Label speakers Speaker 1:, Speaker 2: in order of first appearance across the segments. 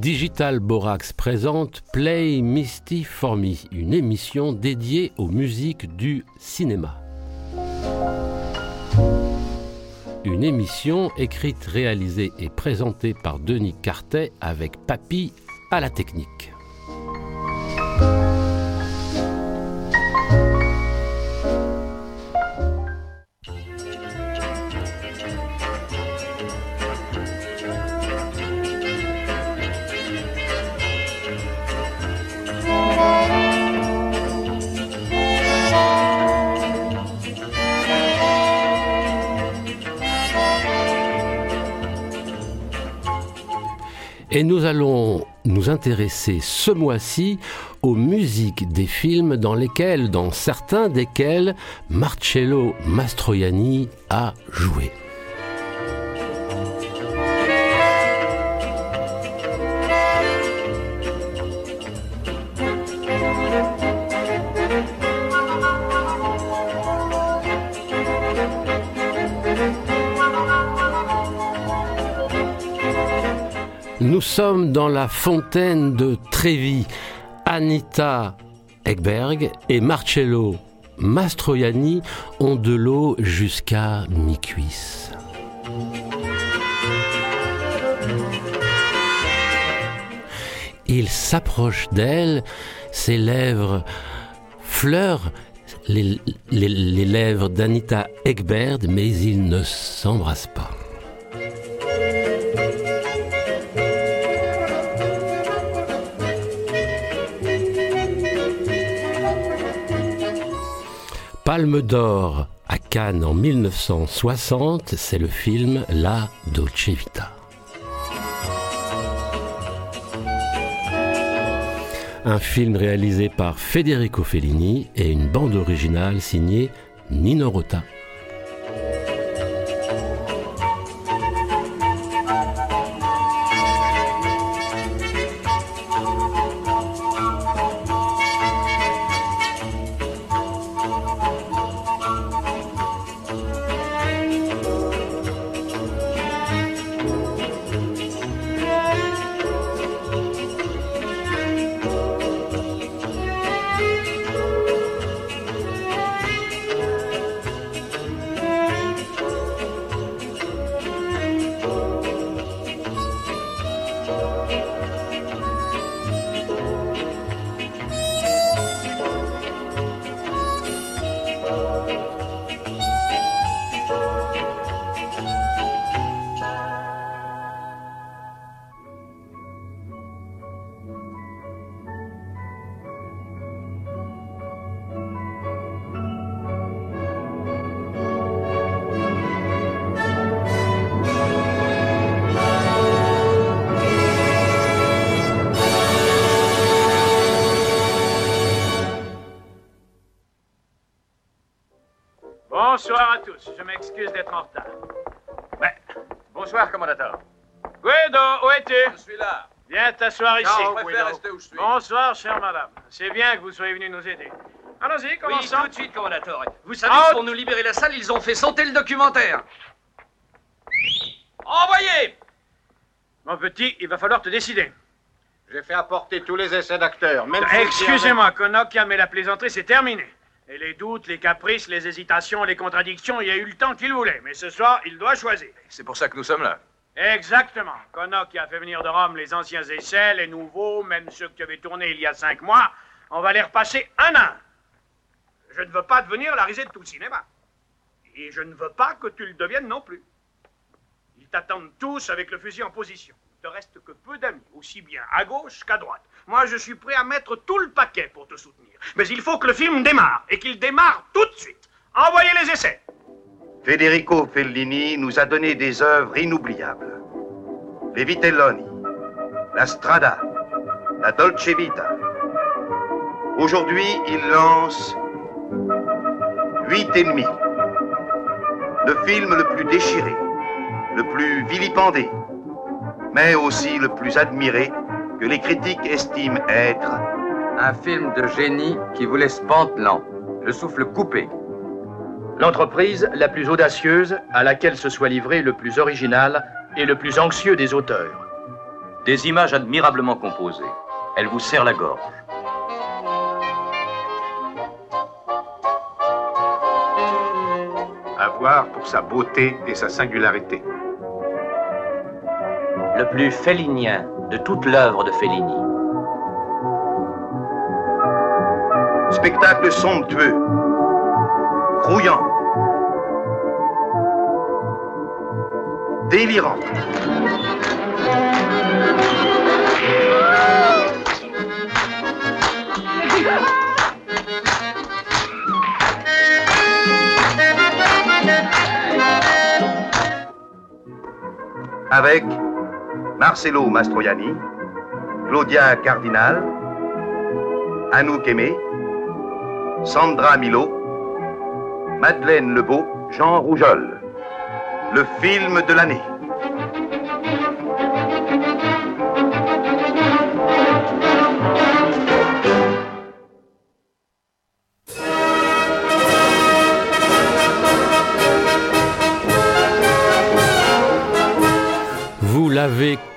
Speaker 1: Digital Borax présente Play Misty for Me, une émission dédiée aux musiques du cinéma. Une émission écrite, réalisée et présentée par Denis Cartet avec Papy à la technique. Et nous allons nous intéresser ce mois-ci aux musiques des films dans lesquels, dans certains desquels, Marcello Mastroianni a joué. Sommes dans la fontaine de Trévi. Anita Ekberg et Marcello Mastroianni ont de l'eau jusqu'à mi-cuisse. Il s'approche d'elle, ses lèvres fleurent les, lèvres d'Anita Ekberg, mais ils ne s'embrassent pas. Palme d'or à Cannes en 1960, c'est le film La Dolce Vita. Un film réalisé par Federico Fellini et une bande originale signée Nino Rota.
Speaker 2: M'excuse d'être en retard. Ouais.
Speaker 3: Bonsoir, commandateur.
Speaker 2: Guido, où es-tu?
Speaker 3: Je suis là.
Speaker 2: Viens t'asseoir ici.
Speaker 3: Non, je préfère rester où je suis.
Speaker 2: Bonsoir, chère madame. C'est bien que vous soyez venu nous aider. Allons-y,
Speaker 3: Oui,
Speaker 2: commençons.
Speaker 3: tout de suite, commandateur. Vous savez,
Speaker 2: Out.
Speaker 3: pour nous libérer la salle, ils ont fait sauter le documentaire. Envoyez
Speaker 2: Mon petit, il va falloir te décider.
Speaker 4: J'ai fait apporter tous les essais d'acteurs, même
Speaker 2: Excusez-moi, Konokia, mais la plaisanterie, c'est terminé. Et les doutes, les caprices, les hésitations, les contradictions, il y a eu le temps qu'il voulait. Mais ce soir, il doit choisir.
Speaker 3: C'est pour ça que nous sommes là.
Speaker 2: Exactement. Konok qui a fait venir de Rome les anciens essais, les nouveaux, même ceux que tu avais tournés il y a cinq mois. On va les repasser un à un. Je ne veux pas devenir la risée de tout le cinéma. Et je ne veux pas que tu le deviennes non plus. Ils t'attendent tous avec le fusil en position. Il te reste que peu d'amis, aussi bien à gauche qu'à droite. Moi, je suis prêt à mettre tout le paquet pour te soutenir. Mais il faut que le film démarre, et qu'il démarre tout de suite. Envoyez les essais.
Speaker 4: Federico Fellini nous a donné des œuvres inoubliables. Les Vitelloni, la Strada, la Dolce Vita. Aujourd'hui, il lance Huit et demi, le film le plus déchiré, le plus vilipendé, mais aussi le plus admiré que les critiques estiment être
Speaker 3: Un film de génie qui vous laisse pantelant, le souffle coupé.
Speaker 5: L'entreprise la plus audacieuse à laquelle se soit livré le plus original et le plus anxieux des auteurs.
Speaker 6: Des images admirablement composées. Elle vous serre la gorge.
Speaker 7: À voir pour sa beauté et sa singularité.
Speaker 6: Le plus félinien de toute l'œuvre de Fellini.
Speaker 4: spectacle somptueux, grouillant, délirant. Avec Marcelo Mastroianni, Claudia Cardinal, Anouk Aimé, Sandra Milo, Madeleine Lebeau, Jean Rougeol. Le film de l'année.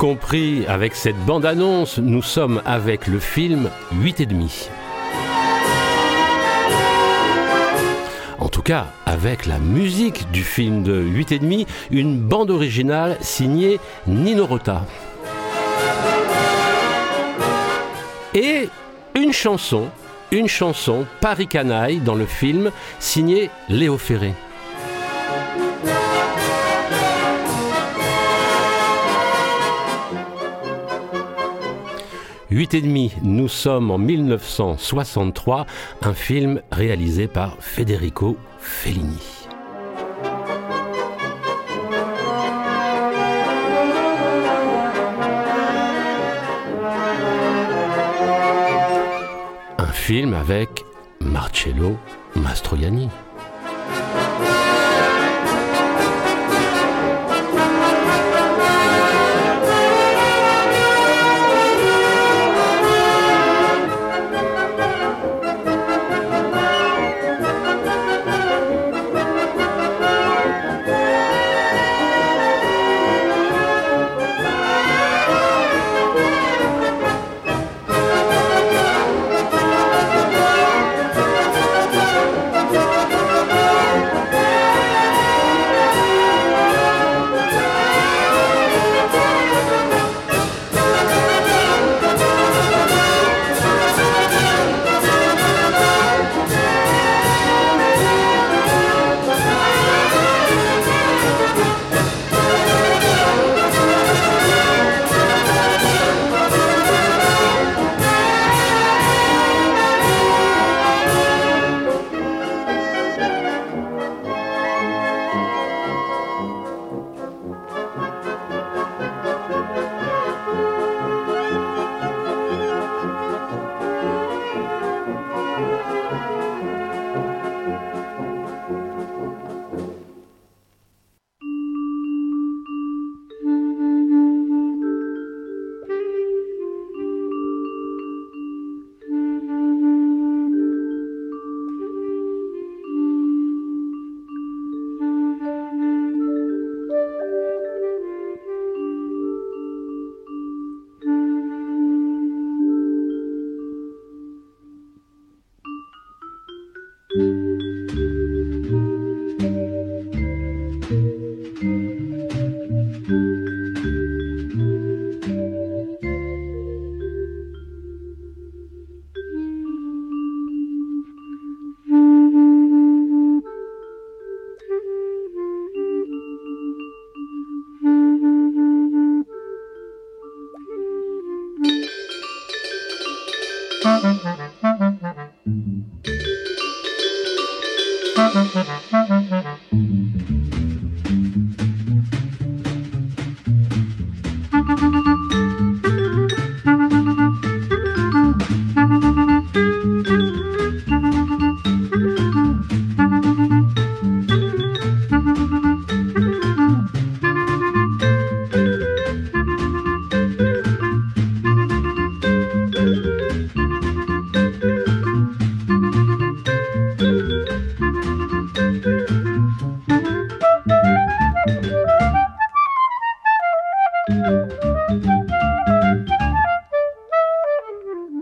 Speaker 1: Compris avec cette bande-annonce, nous sommes avec le film 8 et demi. En tout cas, avec la musique du film de 8 et demi, une bande originale signée Nino Rota. Et une chanson, une chanson Paris Canaille dans le film signée Léo Ferré. Huit et demi, nous sommes en 1963, un film réalisé par Federico Fellini. Un film avec Marcello Mastroianni.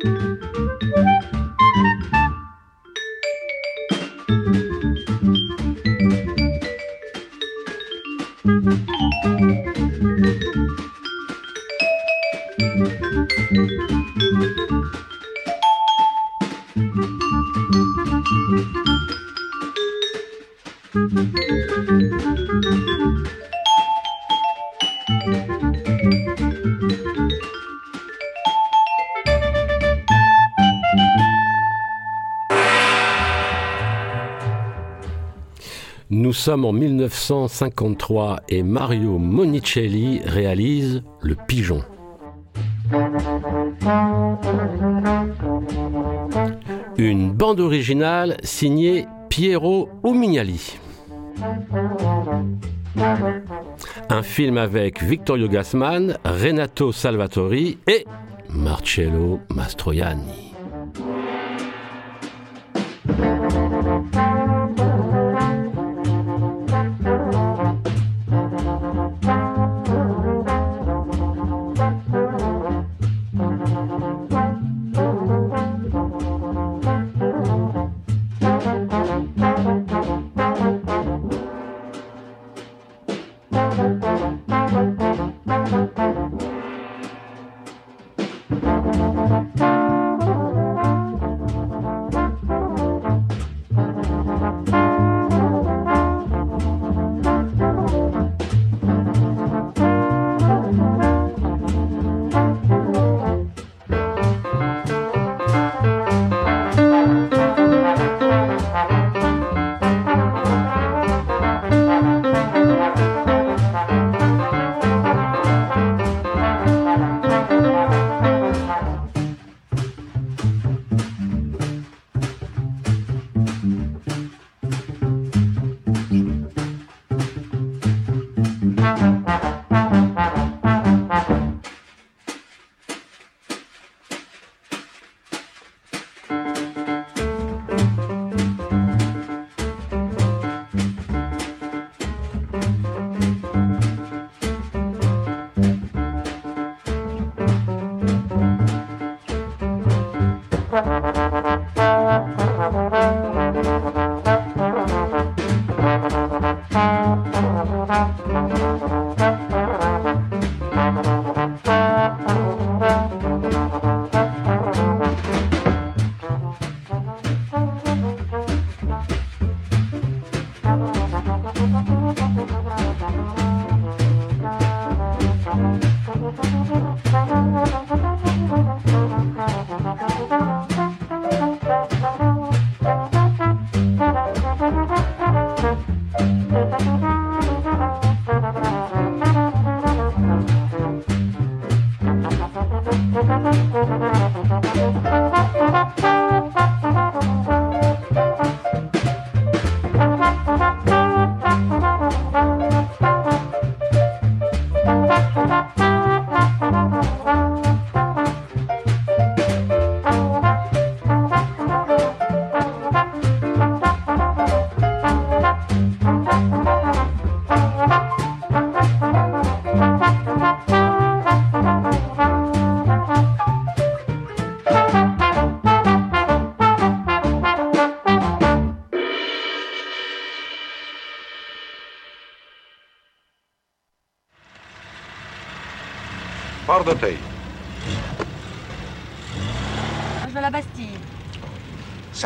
Speaker 1: Nous sommes en 1953 et Mario Monicelli réalise Le Pigeon. Une bande originale signée Piero Umignali. Un film avec Vittorio Gassman, Renato Salvatori et Marcello Mastroianni.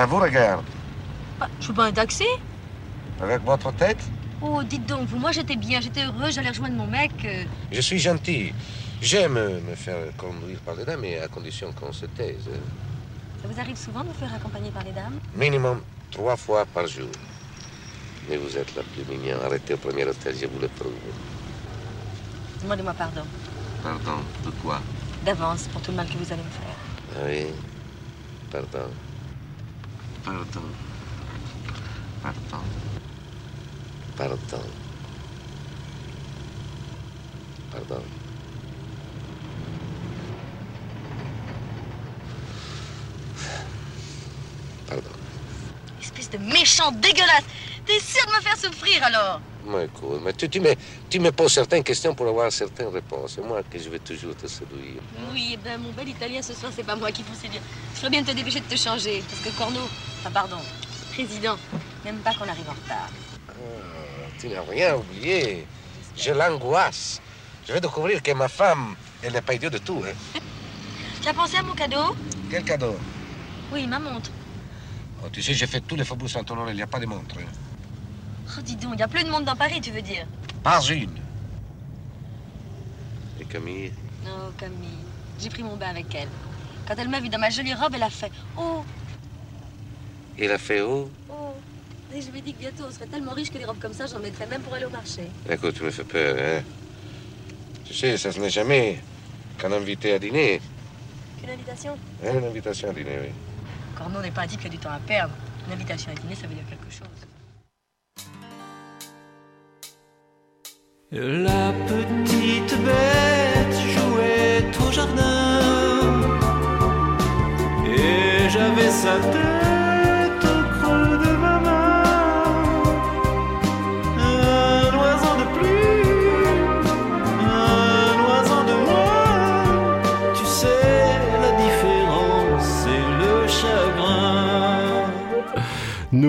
Speaker 8: Ça vous regarde.
Speaker 9: Bah, je veux pas un taxi?
Speaker 8: Avec votre tête?
Speaker 9: Oh, dites donc, vous, moi j'étais bien, j'étais heureux, j'allais rejoindre mon mec. euh.
Speaker 8: Je suis gentil. J'aime me faire conduire par des dames, mais à condition qu'on se taise.
Speaker 9: Ça vous arrive souvent de vous faire accompagner par les dames?
Speaker 8: Minimum trois fois par jour. Mais vous êtes la plus mignonne. Arrêtez au premier hôtel, je vous le prouve.
Speaker 9: Demandez-moi pardon.
Speaker 8: Pardon, de quoi?
Speaker 9: D'avance pour tout le mal que vous allez me faire.
Speaker 8: Ah oui, pardon. Pardon. Pardon. Pardon. Pardon. Pardon.
Speaker 9: Espèce de méchant dégueulasse T'es sûr de me faire souffrir alors
Speaker 8: Mais écoute, mais tu, tu, me, tu me poses certaines questions pour avoir certaines réponses. Et moi, que je vais toujours te séduire.
Speaker 9: Oui, eh ben mon bel italien, ce soir, c'est pas moi qui vous séduire. Je ferais bien de te dépêcher de te changer. Parce que Corneau, enfin pardon, président, n'aime pas qu'on arrive en retard.
Speaker 8: Ah, tu n'as rien oublié. Je l'angoisse. Je vais découvrir que ma femme, elle n'est pas idiote de tout. Hein.
Speaker 9: Tu as pensé à mon cadeau?
Speaker 8: Quel cadeau?
Speaker 9: Oui, ma montre.
Speaker 8: oh, Tu sais, j'ai fait tous les faubourgs Saint-Honoré, il n'y a pas de montre. Hein.
Speaker 9: Oh, dis donc, il y a plus de monde dans Paris, tu veux dire?
Speaker 8: Pas une. Et Camille?
Speaker 9: Non, Camille. J'ai pris mon bain avec elle. Quand elle m'a vu dans ma jolie robe, elle a fait Oh,
Speaker 8: Il a fait où
Speaker 9: oh. Et je lui ai dit que bientôt, on serait tellement riche que des robes comme ça, j'en mettrais même pour aller au marché.
Speaker 8: Écoute, tu me fais peur, hein Tu sais, ça ce n'est jamais qu'un invité à dîner.
Speaker 9: Qu'une invitation
Speaker 8: Hein, une invitation à dîner, oui.
Speaker 9: Corneau n'est pas un type qui a du temps à perdre. Une invitation à dîner, ça veut dire quelque chose.
Speaker 10: La petite bête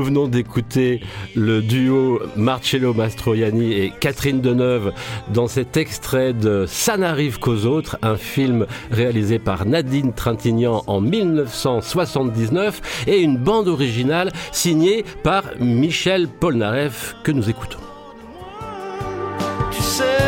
Speaker 1: venons d'écouter le duo Marcello Mastroianni et Catherine Deneuve dans cet extrait de Ça n'arrive qu'aux autres, un film réalisé par Nadine Trintignant en 1979 et une bande originale signée par Michel Polnareff que nous écoutons.
Speaker 10: Tu sais.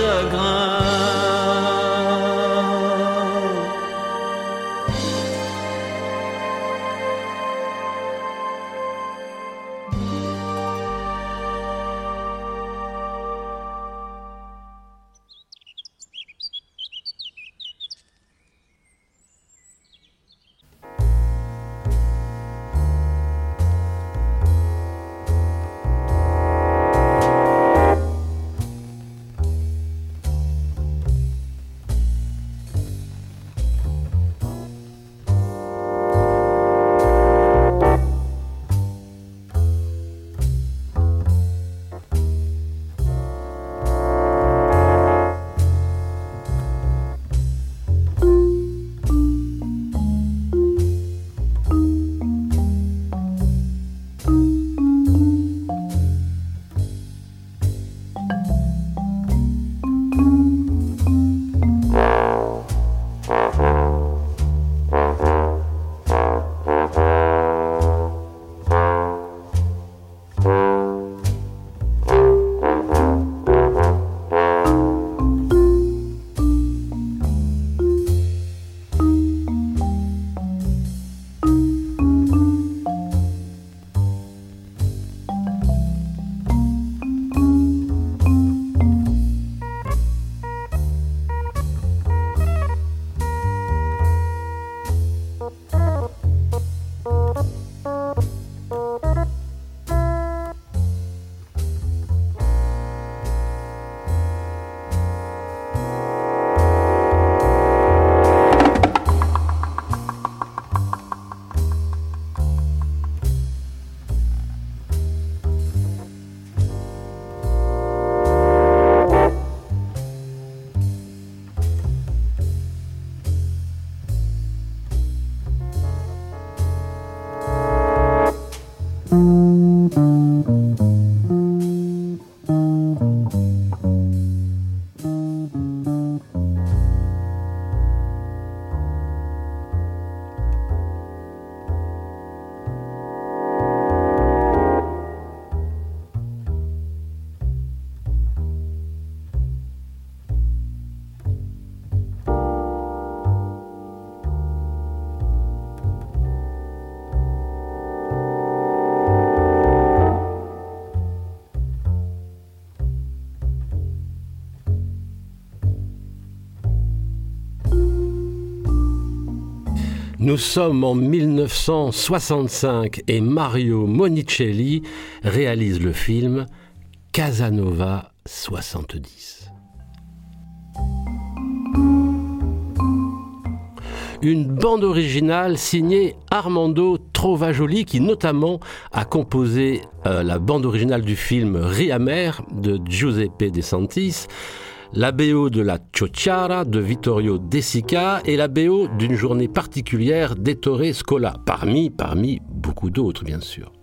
Speaker 10: Le
Speaker 1: Nous sommes en 1965 et Mario Monicelli réalise le film Casanova 70. Une bande originale signée Armando Trovajoli qui notamment a composé euh, la bande originale du film Riamer de Giuseppe De Santis, la BO de la Ciociara de Vittorio De Sica et la BO d'une journée particulière d'Ettore Scola, parmi, parmi beaucoup d'autres bien sûr.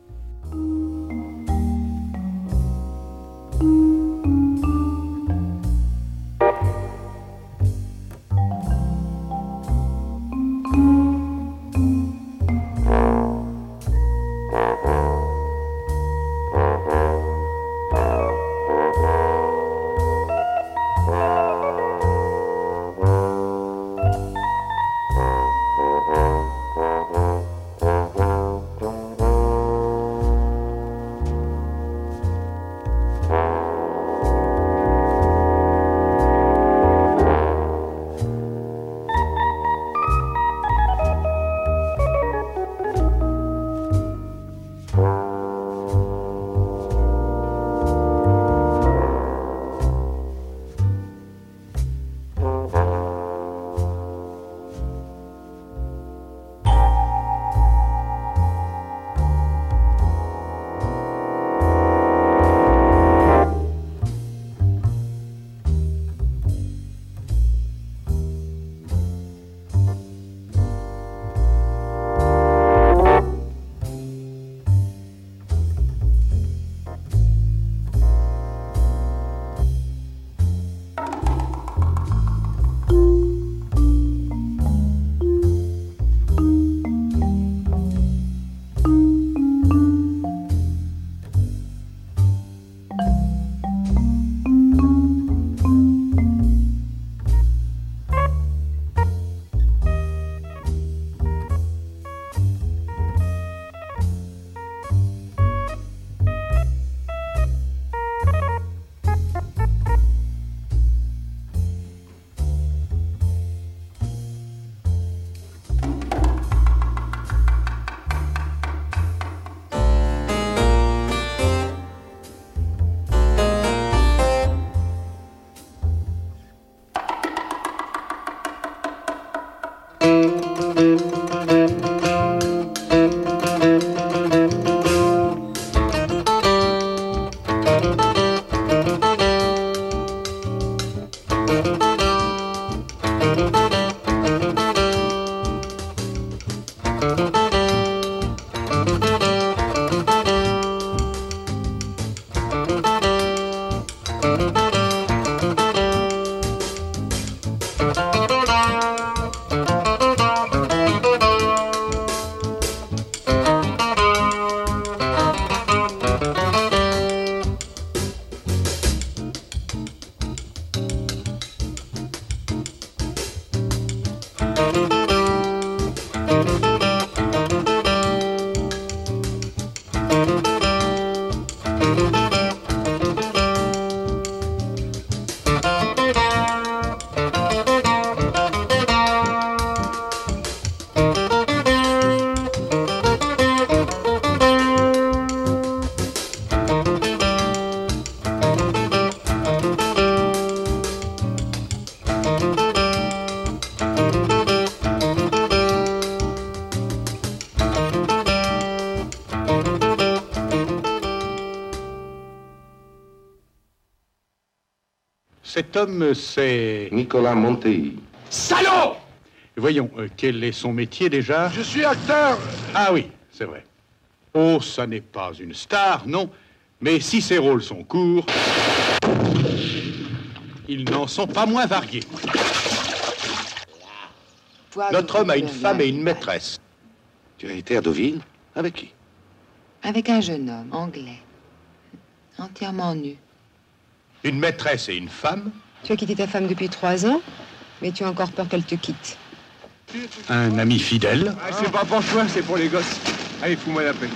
Speaker 7: Homme, c'est...
Speaker 8: Nicolas Monti.
Speaker 7: Salaud Voyons, euh, quel est son métier déjà?
Speaker 8: Je suis acteur
Speaker 7: Ah oui, c'est vrai. Oh, ça n'est pas une star, non. Mais si ses rôles sont courts, ils n'en sont pas moins variés.
Speaker 8: Notre homme a une femme et une maîtresse. Tu as été à Deauville? Avec qui?
Speaker 11: Avec un jeune homme anglais, entièrement nu.
Speaker 7: Une maîtresse et une femme?
Speaker 11: Tu as quitté ta femme depuis trois ans, mais tu as encore peur qu'elle te quitte.
Speaker 7: Un ami fidèle
Speaker 12: Ah, c'est pas pour toi, c'est pour les gosses. Allez, fous-moi la paix.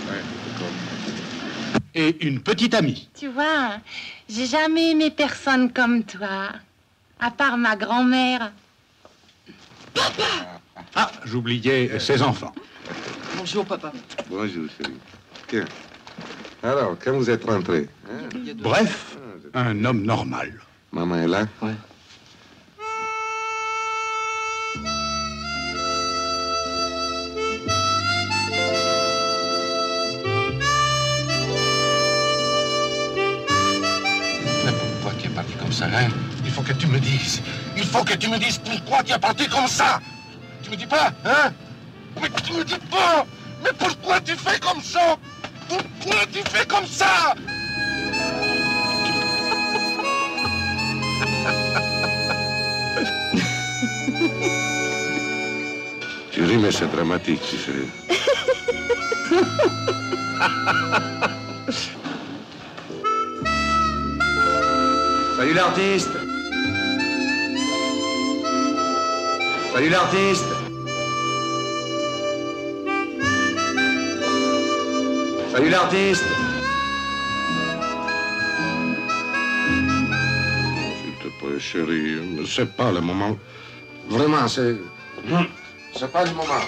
Speaker 7: et une petite amie.
Speaker 13: Tu vois, j'ai jamais aimé personne comme toi, à part ma grand-mère. Papa
Speaker 7: Ah, j'oubliais ses enfants.
Speaker 14: Bonjour, papa.
Speaker 15: Bonjour, chérie. Tiens. Alors, quand vous êtes rentré hein?
Speaker 7: Bref, un homme normal.
Speaker 15: Maman est là
Speaker 14: Ouais.
Speaker 8: Mais pourquoi tu es parti comme ça, hein Il faut que tu me dises. Il faut que tu me dises pourquoi tu es parti comme ça. Tu me dis pas, hein? Mais tu me dis pas Mais pourquoi tu fais comme ça? Pourquoi tu fais comme ça?
Speaker 15: Tu ris, mais c'est dramatique, tu.
Speaker 16: Salut l'artiste. Salut l'artiste. Salut l'artiste
Speaker 15: chérie, c'est pas le moment. Vraiment, c'est. C'est pas le moment.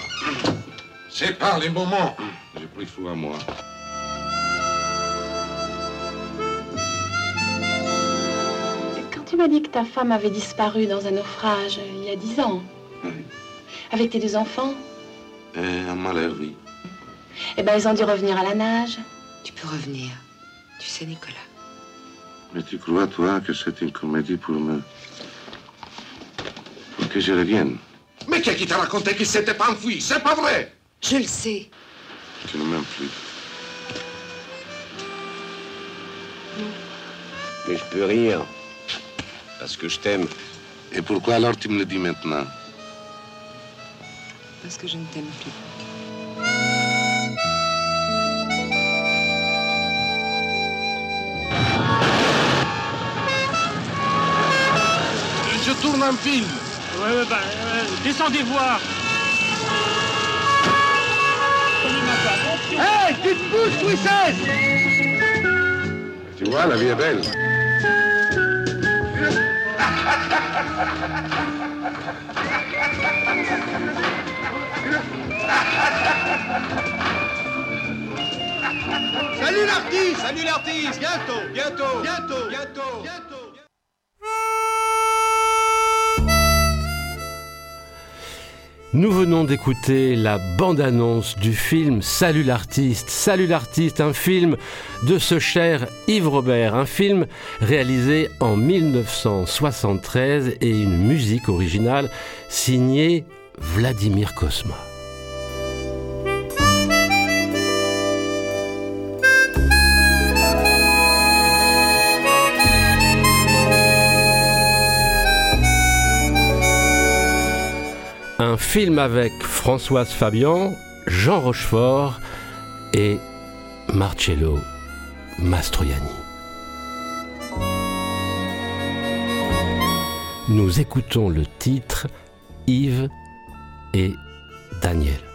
Speaker 15: C'est pas le moment. J'ai pris fou à moi.
Speaker 13: Quand tu m'as dit que ta femme avait disparu dans un naufrage euh, il y a dix ans, avec tes deux enfants,
Speaker 15: Et un malheur, oui.
Speaker 13: eh ben ils ont dû revenir à la nage.
Speaker 11: Tu peux revenir. Tu sais, Nicolas.
Speaker 15: Mais tu crois, toi, que c'est une comédie pour me. pour que je revienne?
Speaker 8: Mais qui qui t'a raconté qu'il s'était pas enfui? C'est pas vrai
Speaker 11: Je le sais.
Speaker 15: Tu ne m'aimes plus.
Speaker 16: Mais je peux rire. Parce que je t'aime.
Speaker 15: Et pourquoi alors tu me le dis maintenant?
Speaker 11: Parce que je ne t'aime plus.
Speaker 8: Un film.
Speaker 2: Ouais, ouais, bah, euh, descendez voir.
Speaker 8: Hé, tu te bouges,
Speaker 15: Tu vois, la vie est belle.
Speaker 12: Salut l'artiste Salut l'artiste Bientôt, bientôt, bientôt, bientôt, bientôt
Speaker 1: Nous venons d'écouter la bande-annonce du film Salut l'artiste. Salut l'artiste, un film de ce cher Yves Robert, un film réalisé en 1973 et une musique originale signée Vladimir Kosma. Un film avec Françoise Fabian, Jean Rochefort et Marcello Mastroianni. Nous écoutons le titre Yves et Daniel.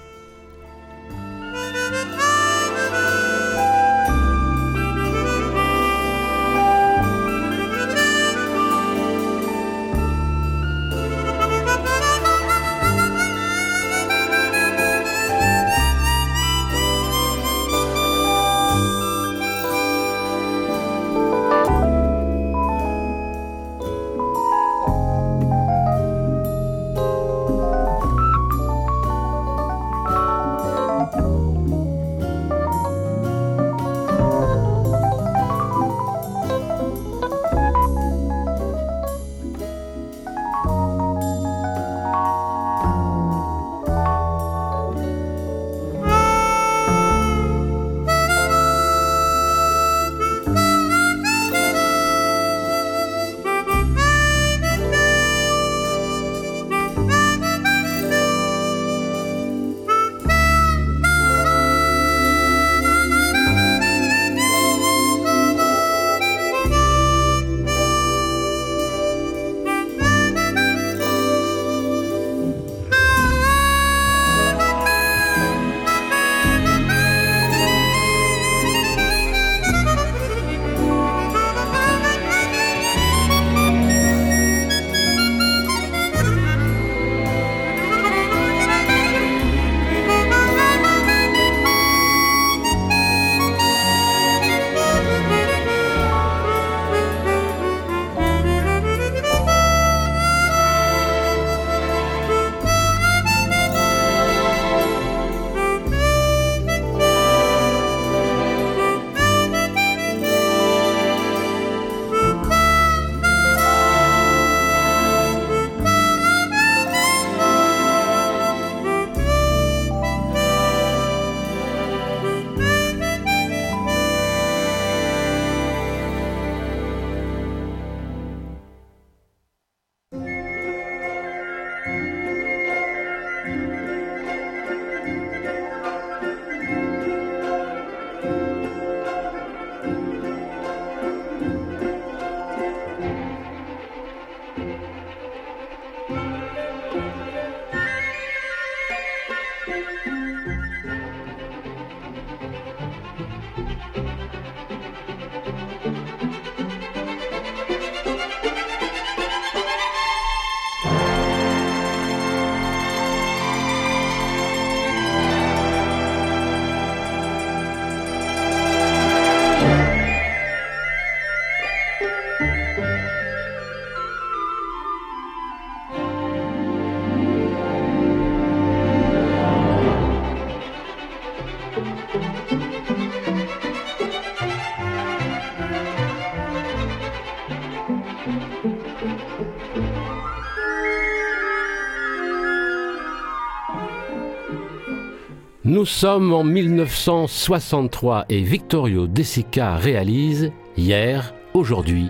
Speaker 1: Nous sommes en 1963 et Victorio De Sica réalise Hier, aujourd'hui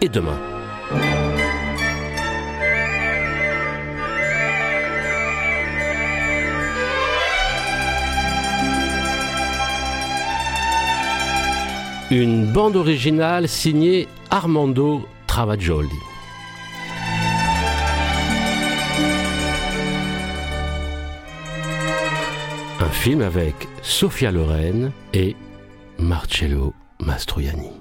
Speaker 1: et demain. Une bande originale signée Armando Travagioli. Film avec Sofia Loren et Marcello Mastroianni.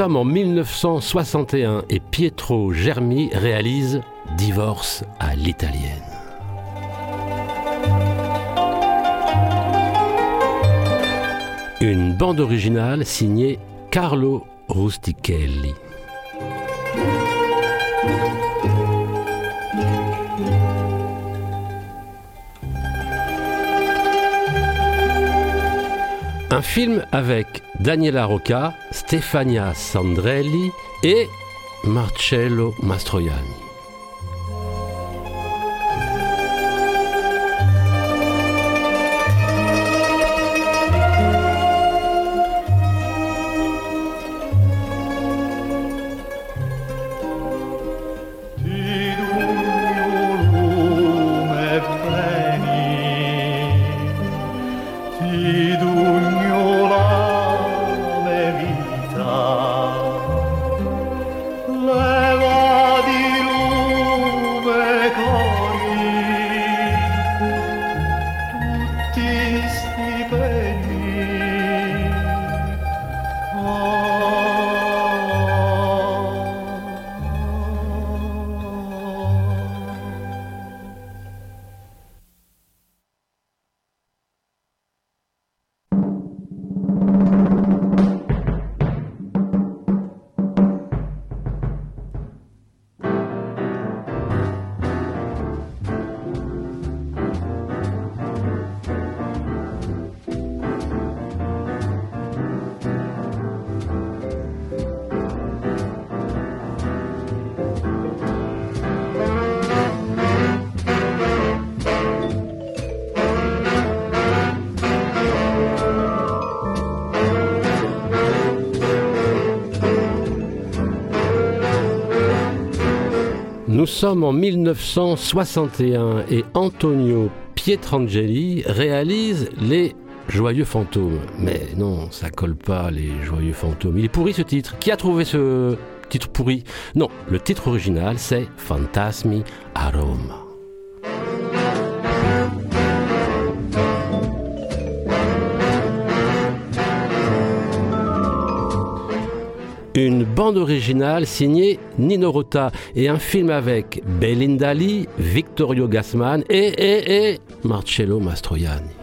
Speaker 1: Sommes en 1961 et Pietro Germi réalise Divorce à l'italienne. Une bande originale signée Carlo Rustichelli. Un film avec Daniela Rocca, Stefania Sandrelli et Marcello Mastroianni. Sommes en 1961 et Antonio Pietrangeli réalise Les Joyeux Fantômes. Mais non, ça colle pas, Les Joyeux Fantômes. Il est pourri ce titre. Qui a trouvé ce titre pourri? Non, le titre original c'est Fantasmi a Roma. Une bande originale signée Nino Rota et un film avec Belinda Lee, Vittorio Gassman et Marcello Mastroianni.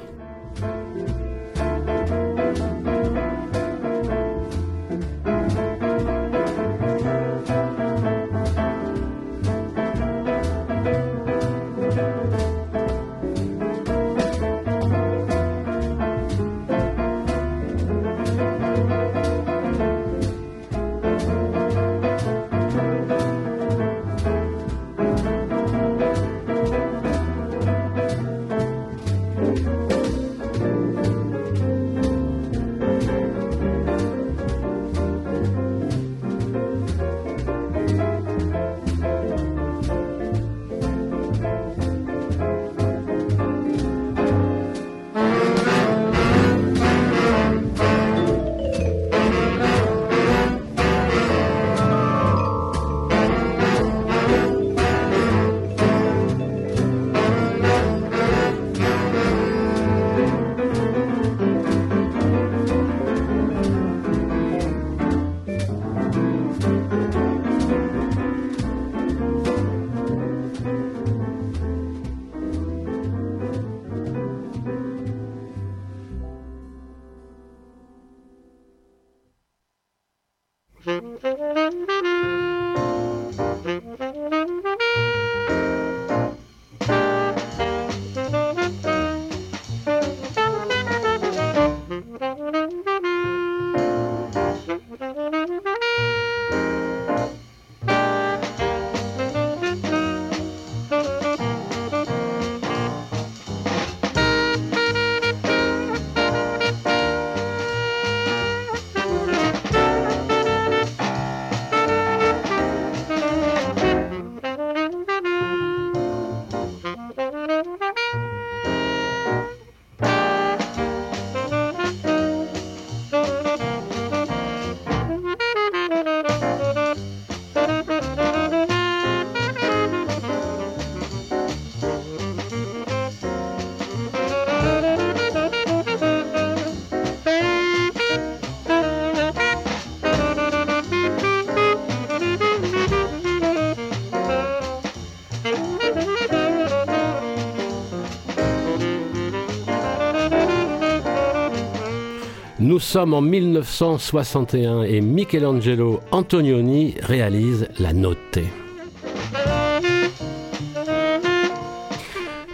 Speaker 1: Nous sommes en 1961 et Michelangelo Antonioni réalise La Notte.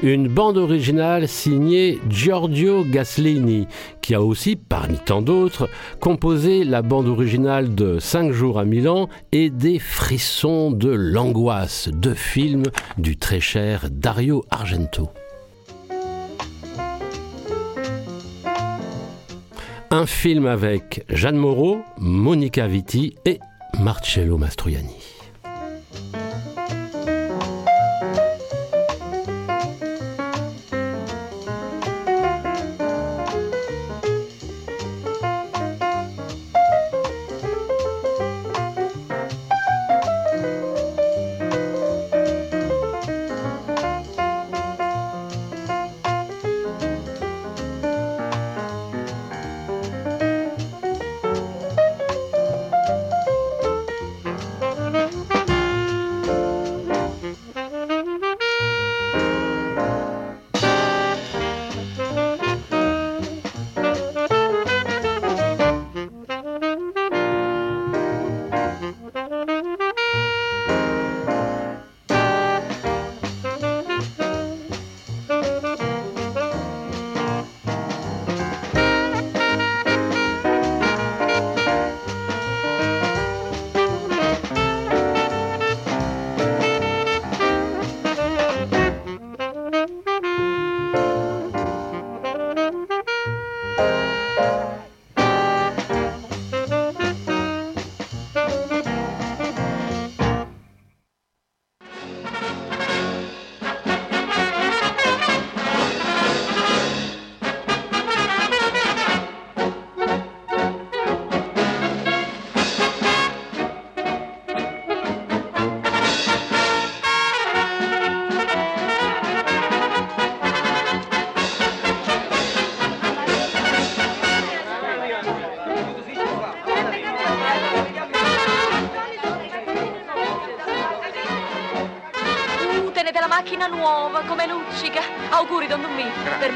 Speaker 1: Une bande originale signée Giorgio Gaslini, qui a aussi, parmi tant d'autres, composé la bande originale de 5 jours à Milan et des frissons de l'angoisse, deux films du très cher Dario Argento. Un film avec Jeanne Moreau, Monica Vitti et Marcello Mastroianni.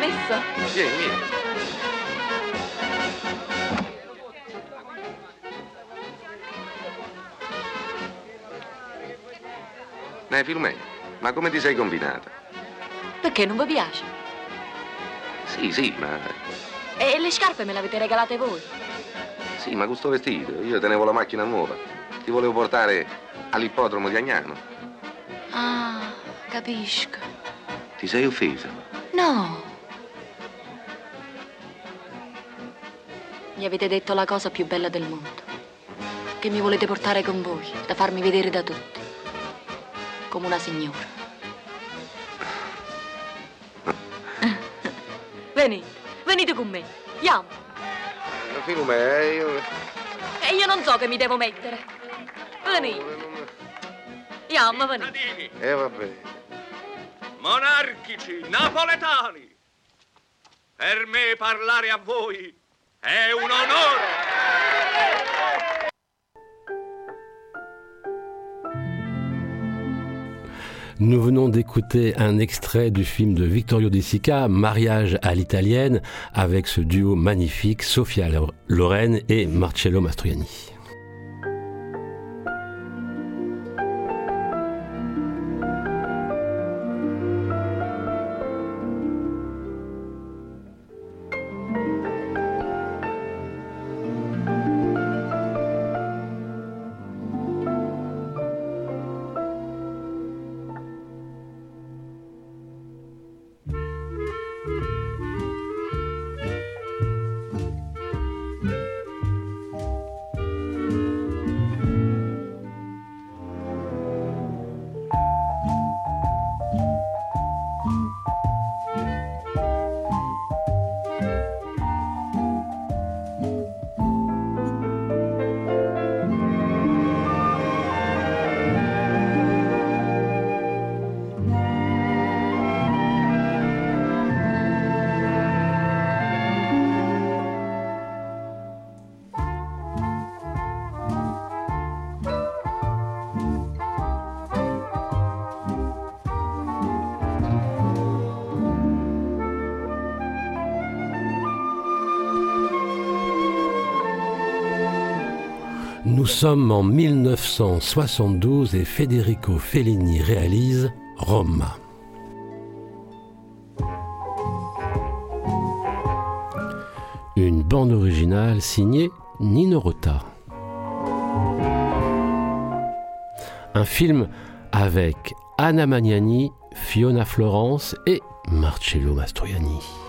Speaker 17: Permesso?
Speaker 8: Vieni, vieni. Eh, Filomena, ma come ti sei combinata?
Speaker 17: Perché non vi piace?
Speaker 8: Sì, sì, ma...
Speaker 17: E le scarpe me le avete regalate voi?
Speaker 8: Sì, ma questo vestito, io tenevo la macchina nuova. Ti volevo portare all'ippodromo di Agnano.
Speaker 17: Ah, capisco.
Speaker 8: Ti sei offesa?
Speaker 17: No. Mi avete detto la cosa più bella del mondo. Che mi volete portare con voi, da farmi vedere da tutti. Come una signora. venite, venite con me. Andiamo.
Speaker 8: Filomena, io...
Speaker 17: E io non so che mi devo mettere. Venite. Andiamo, venite.
Speaker 8: Eh, vabbè.
Speaker 14: Monarchici, napoletani, per me parlare a voi un.
Speaker 1: Nous venons d'écouter un extrait du film de Vittorio De Sica, Mariage à l'italienne, avec ce duo magnifique, Sofia Loren et Marcello Mastroianni. Sommes en 1972 et Federico Fellini réalise Rome. Une bande originale signée Nino Rota. Un film avec Anna Magnani, Fiona Florence et Marcello Mastroianni.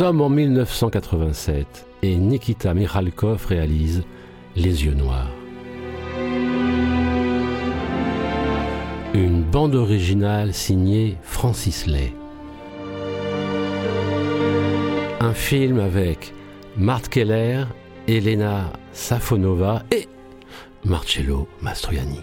Speaker 1: Sommes en 1987 et Nikita Mikhalkov réalise Les yeux noirs. Une bande originale signée Francis Lay. Un film avec Mart Keller, Elena Safonova et Marcello Mastroianni.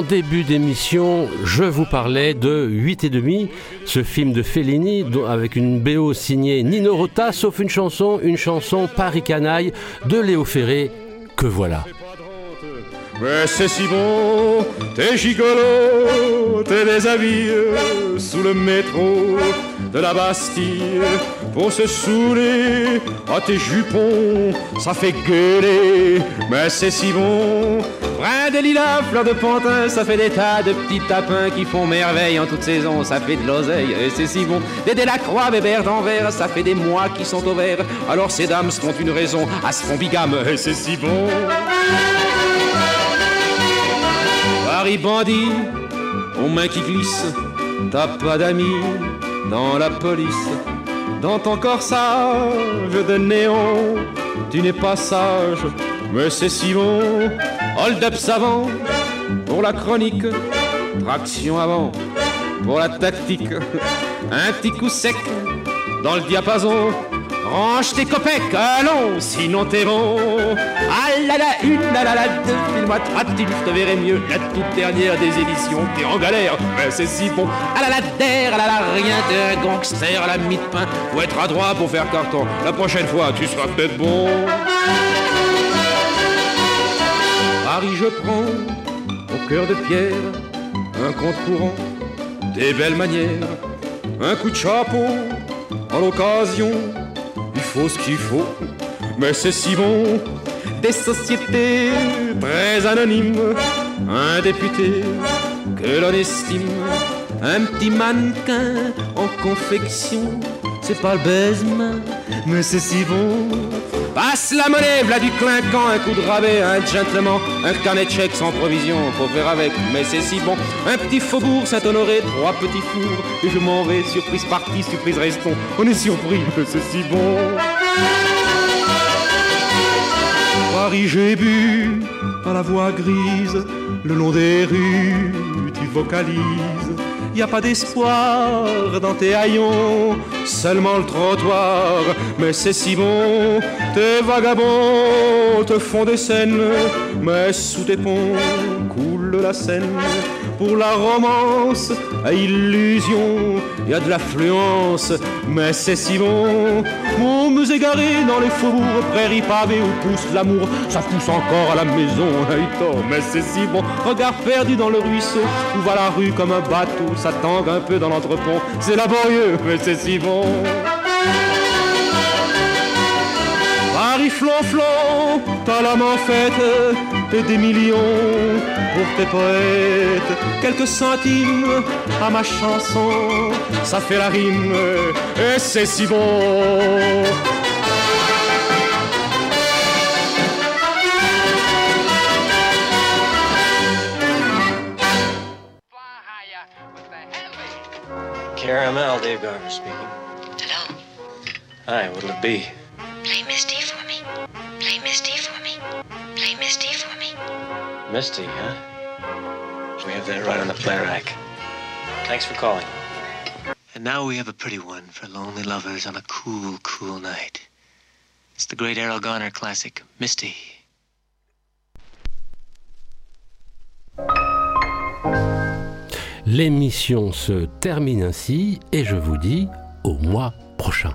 Speaker 1: En début d'émission, je vous parlais de 8 et demi, ce film de Fellini avec une BO signée Nino Rota, sauf une chanson, une chanson Paris Canaille de Léo Ferré, que voilà.
Speaker 18: Mais c'est si bon, t'es gigolo, t'es déshabillé sous le métro de la Bastille pour se saouler à tes jupons, ça fait gueuler, mais c'est si bon. Brin de lilas, fleurs de pantin, ça fait des tas de petits tapins qui font merveille en toute saison, ça fait de l'oseille, et c'est si bon. Des Delacroix, Bébert d'Anvers, ça fait des mois qui sont au vert, alors ces dames se font une raison à se font bigame, et c'est si bon. Paris bandit, aux mains qui glissent, t'as pas d'amis dans la police. Dans ton corsage de néon, tu n'es pas sage, mais c'est si bon. Hold up savant pour la chronique, traction avant pour la tactique. Un petit coup sec dans le diapason. Range tes copecs, allons, sinon t'es bon. Ah là une, là là là, deux, file-moi je te verrai mieux. La toute dernière des éditions, t'es en galère, mais c'est si bon. Ah là là, der, ah là, rien, t'es un gangster à la mi-de-pain. Faut être adroit pour faire carton. La prochaine fois, tu seras peut-être bon. Je prends au cœur de pierre un compte courant, des belles manières, un coup de chapeau en l'occasion. Il faut ce qu'il faut, mais c'est si bon. Des sociétés très anonymes, un député que l'on estime, un petit mannequin en confection. C'est pas le baisement, mais c'est si bon. Passe la monnaie, v'là du clinquant, un coup de rabais, un gentleman, un carnet de chèques sans provision, faut faire avec, mais c'est si bon. Un petit faubourg Saint-Honoré, trois petits fours, et je m'en vais, surprise partie, surprise restons. On est surpris, mais c'est si bon. Paris, j'ai bu à la voix grise, le long des rues, tu vocalises. Y a pas d'espoir dans tes haillons, seulement le trottoir, mais c'est si bon. Tes vagabonds te font des scènes, mais sous tes ponts la Seine. Pour la romance à illusion, y a de l'affluence, mais c'est si bon. Mon me égaré dans les faubourgs, prairies pavées où pousse l'amour, ça pousse encore à la maison, mais c'est si bon. Regard perdu dans le ruisseau, où va la rue comme un bateau, ça tangue un peu dans l'entrepont, c'est laborieux, mais c'est si bon. Paris flonflon, t'as la main faite, et des millions pour tes poètes. Quelques centimes à ma chanson, ça fait la rime et c'est si bon.
Speaker 19: Caramel, Dave Garver speaking.
Speaker 17: Hello?
Speaker 19: Hi, what'll it be?
Speaker 17: Play Misty
Speaker 19: Misty, huh? We have that right on the play rack. Thanks for calling. And now we have a pretty one for lonely lovers on a cool, cool night. It's the great Errol Garner classic, Misty.
Speaker 1: L'émission se termine ainsi et je vous dis au mois prochain.